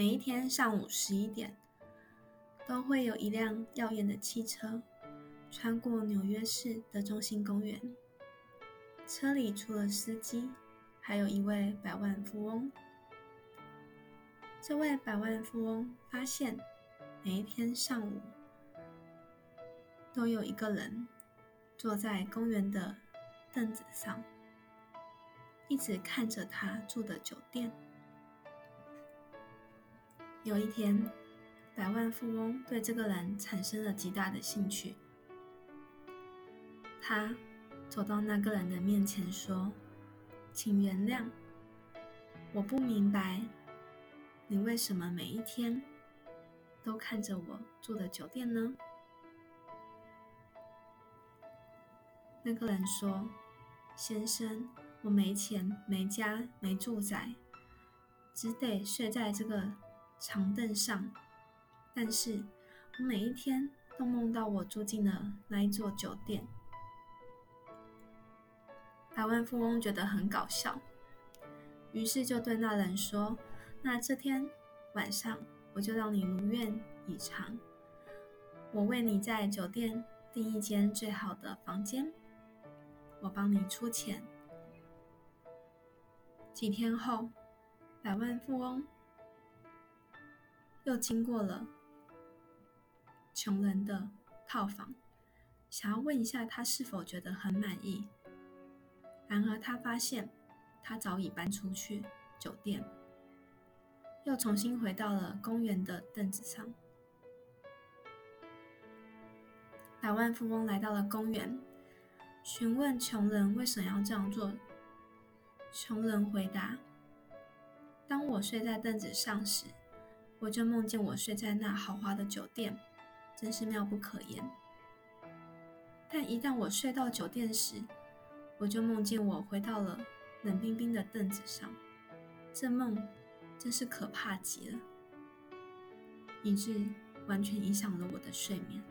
每一天上午十一点，都会有一辆耀眼的汽车穿过纽约市的中心公园。车里除了司机，还有一位百万富翁。这位百万富翁发现，每一天上午都有一个人坐在公园的凳子上，一直看着他住的酒店。有一天，百万富翁对这个人产生了极大的兴趣。他走到那个人的面前说：“请原谅，我不明白你为什么每一天都看着我住的酒店呢？”那个人说：“先生，我没钱，没家，没住宅，只得睡在这个。”长凳上，但是我每一天都梦到我住进了那一座酒店。百万富翁觉得很搞笑，于是就对那人说：“那这天晚上我就让你如愿以偿，我为你在酒店订一间最好的房间，我帮你出钱。”几天后，百万富翁。又经过了穷人的套房，想要问一下他是否觉得很满意。然而他发现他早已搬出去酒店，又重新回到了公园的凳子上。百万富翁来到了公园，询问穷人为什么要这样做。穷人回答：“当我睡在凳子上时。”我就梦见我睡在那豪华的酒店，真是妙不可言。但一旦我睡到酒店时，我就梦见我回到了冷冰冰的凳子上，这梦真是可怕极了，以致完全影响了我的睡眠。